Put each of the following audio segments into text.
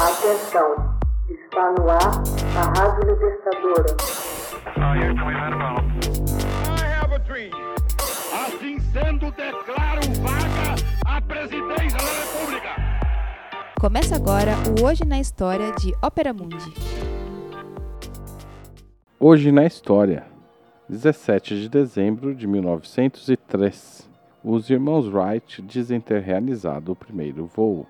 Atenção, está no ar a Rádio Libertadora. Assim sendo, declaro vaga a presidência da República. Começa agora o Hoje na História de Ópera Mundi. Hoje na História, 17 de dezembro de 1903. Os irmãos Wright dizem ter realizado o primeiro voo.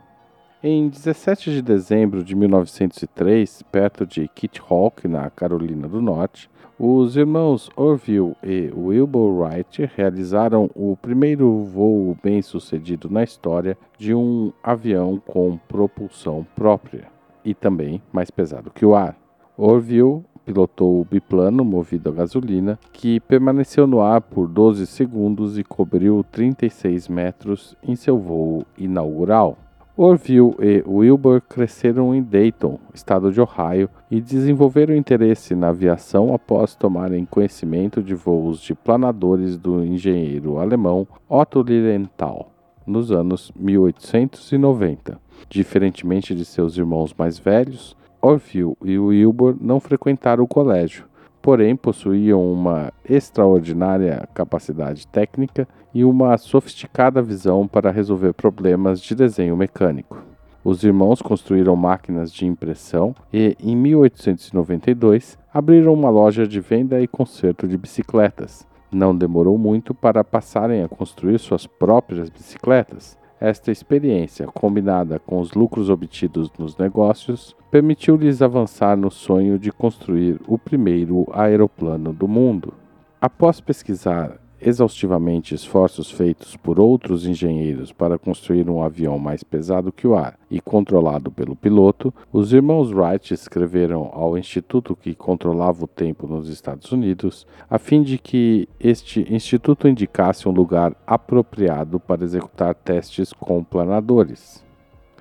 Em 17 de dezembro de 1903, perto de Kitty Hawk, na Carolina do Norte, os irmãos Orville e Wilbur Wright realizaram o primeiro voo bem-sucedido na história de um avião com propulsão própria e também mais pesado que o ar. Orville pilotou o biplano movido a gasolina, que permaneceu no ar por 12 segundos e cobriu 36 metros em seu voo inaugural. Orville e Wilbur cresceram em Dayton, estado de Ohio, e desenvolveram interesse na aviação após tomarem conhecimento de voos de planadores do engenheiro alemão Otto Lilienthal nos anos 1890. Diferentemente de seus irmãos mais velhos, Orville e Wilbur não frequentaram o colégio, porém possuíam uma extraordinária capacidade técnica e uma sofisticada visão para resolver problemas de desenho mecânico. Os irmãos construíram máquinas de impressão e, em 1892, abriram uma loja de venda e conserto de bicicletas. Não demorou muito para passarem a construir suas próprias bicicletas. Esta experiência, combinada com os lucros obtidos nos negócios, permitiu-lhes avançar no sonho de construir o primeiro aeroplano do mundo. Após pesquisar exaustivamente esforços feitos por outros engenheiros para construir um avião mais pesado que o ar e controlado pelo piloto, os irmãos Wright escreveram ao instituto que controlava o tempo nos Estados Unidos, a fim de que este instituto indicasse um lugar apropriado para executar testes com planadores.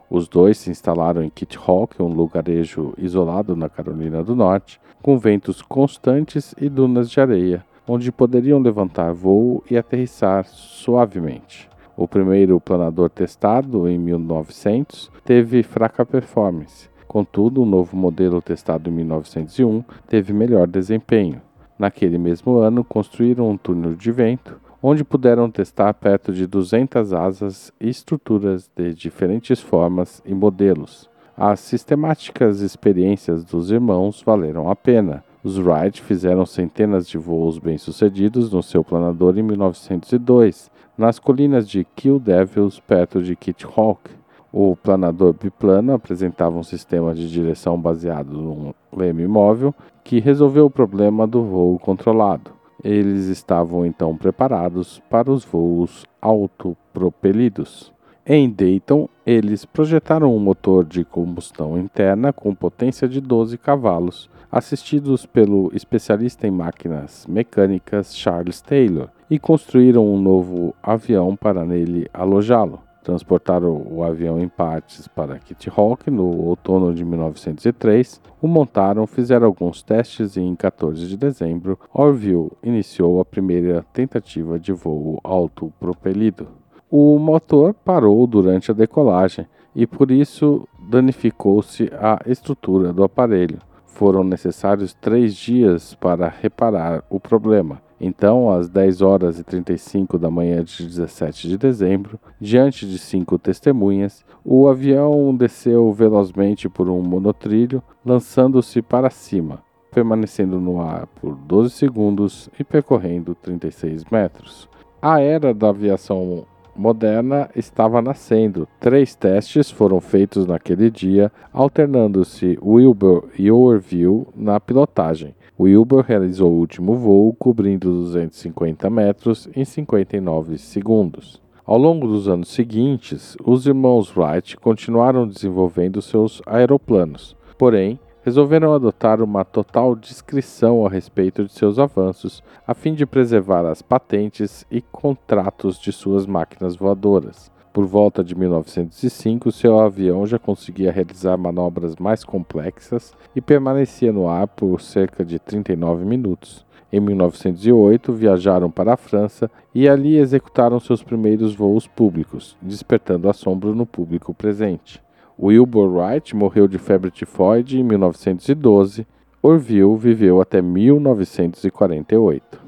Os dois se instalaram em Kitty Hawk, um lugarejo isolado na Carolina do Norte, com ventos constantes e dunas de areia, onde poderiam levantar voo e aterrissar suavemente. O primeiro planador testado, em 1900, teve fraca performance. Contudo, o novo modelo testado em 1901 teve melhor desempenho. Naquele mesmo ano, construíram um túnel de vento, onde puderam testar perto de 200 asas e estruturas de diferentes formas e modelos. As sistemáticas experiências dos irmãos valeram a pena. Os Wright fizeram centenas de voos bem-sucedidos no seu planador em 1902, nas colinas de Kill Devils, perto de Kitty Hawk. O planador biplano apresentava um sistema de direção baseado num leme móvel que resolveu o problema do voo controlado. Eles estavam então preparados para os voos autopropelidos. Em Dayton, eles projetaram um motor de combustão interna com potência de 12 cavalos, assistidos pelo especialista em máquinas mecânicas Charles Taylor, e construíram um novo avião para nele alojá-lo transportaram o avião em partes para Kitty Hawk no outono de 1903, o montaram, fizeram alguns testes e em 14 de dezembro, Orville iniciou a primeira tentativa de voo autopropelido. O motor parou durante a decolagem e por isso danificou-se a estrutura do aparelho. Foram necessários três dias para reparar o problema então, às 10 horas e 35 da manhã de 17 de dezembro, diante de cinco testemunhas, o avião desceu velozmente por um monotrilho, lançando-se para cima, permanecendo no ar por 12 segundos e percorrendo 36 metros. A era da aviação moderna estava nascendo. Três testes foram feitos naquele dia, alternando-se Wilbur e Orville na pilotagem. Wilbur realizou o último voo, cobrindo 250 metros em 59 segundos. Ao longo dos anos seguintes, os irmãos Wright continuaram desenvolvendo seus aeroplanos, porém, resolveram adotar uma total discrição a respeito de seus avanços, a fim de preservar as patentes e contratos de suas máquinas voadoras. Por volta de 1905, seu avião já conseguia realizar manobras mais complexas e permanecia no ar por cerca de 39 minutos. Em 1908, viajaram para a França e ali executaram seus primeiros voos públicos, despertando assombro no público presente. Wilbur Wright morreu de febre tifoide em 1912. Orville viveu até 1948.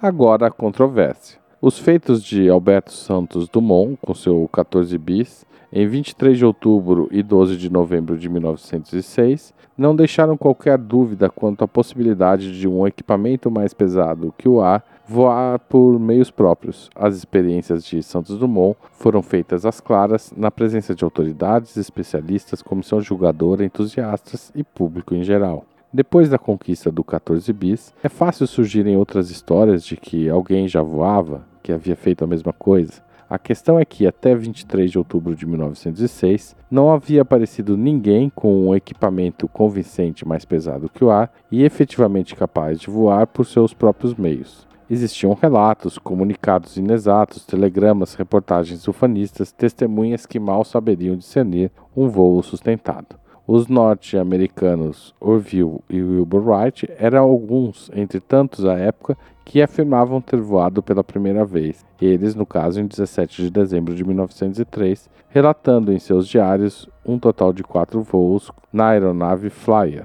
Agora a controvérsia. Os feitos de Alberto Santos Dumont, com seu 14 bis, em 23 de outubro e 12 de novembro de 1906, não deixaram qualquer dúvida quanto à possibilidade de um equipamento mais pesado que o ar voar por meios próprios. As experiências de Santos Dumont foram feitas às claras, na presença de autoridades, especialistas, comissão julgadora, entusiastas e público em geral. Depois da conquista do 14 bis, é fácil surgirem outras histórias de que alguém já voava, que havia feito a mesma coisa. A questão é que até 23 de outubro de 1906 não havia aparecido ninguém com um equipamento convincente mais pesado que o ar e efetivamente capaz de voar por seus próprios meios. Existiam relatos, comunicados inexatos, telegramas, reportagens ufanistas, testemunhas que mal saberiam discernir um voo sustentado. Os norte-americanos Orville e Wilbur Wright eram alguns entre tantos à época que afirmavam ter voado pela primeira vez, eles, no caso, em 17 de dezembro de 1903, relatando em seus diários um total de quatro voos na aeronave Flyer.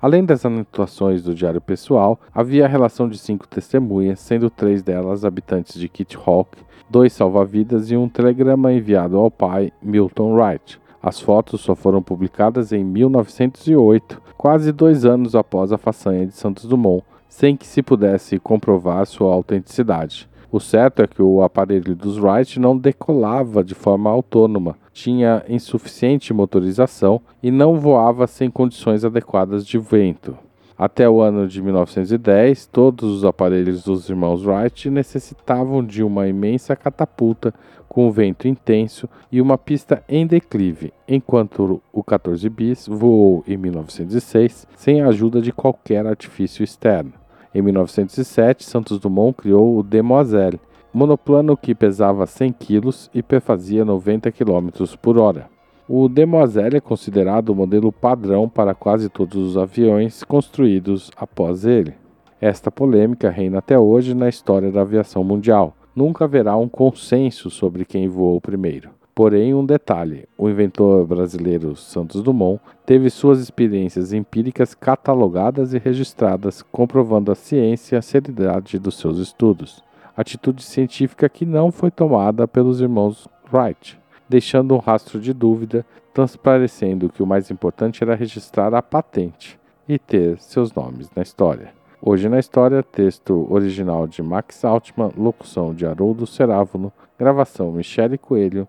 Além das anotações do diário pessoal, havia a relação de cinco testemunhas, sendo três delas habitantes de Kitty Hawk, dois salva-vidas e um telegrama enviado ao pai, Milton Wright. As fotos só foram publicadas em 1908, quase dois anos após a façanha de Santos Dumont, sem que se pudesse comprovar sua autenticidade. O certo é que o aparelho dos Wright não decolava de forma autônoma, tinha insuficiente motorização e não voava sem condições adequadas de vento. Até o ano de 1910, todos os aparelhos dos irmãos Wright necessitavam de uma imensa catapulta com vento intenso e uma pista em declive, enquanto o 14 bis voou em 1906 sem a ajuda de qualquer artifício externo. Em 1907, Santos Dumont criou o Demoiselle, monoplano que pesava 100 kg e perfazia 90 km por hora. O Demoiselle é considerado o modelo padrão para quase todos os aviões construídos após ele. Esta polêmica reina até hoje na história da aviação mundial. Nunca haverá um consenso sobre quem voou primeiro. Porém, um detalhe: o inventor brasileiro Santos Dumont teve suas experiências empíricas catalogadas e registradas, comprovando a ciência e a seriedade dos seus estudos. Atitude científica que não foi tomada pelos irmãos Wright, deixando um rastro de dúvida, transparecendo que o mais importante era registrar a patente e ter seus nomes na história. Hoje na história, texto original de Max Altman, locução de Haroldo Cerávulo, gravação Michele Coelho,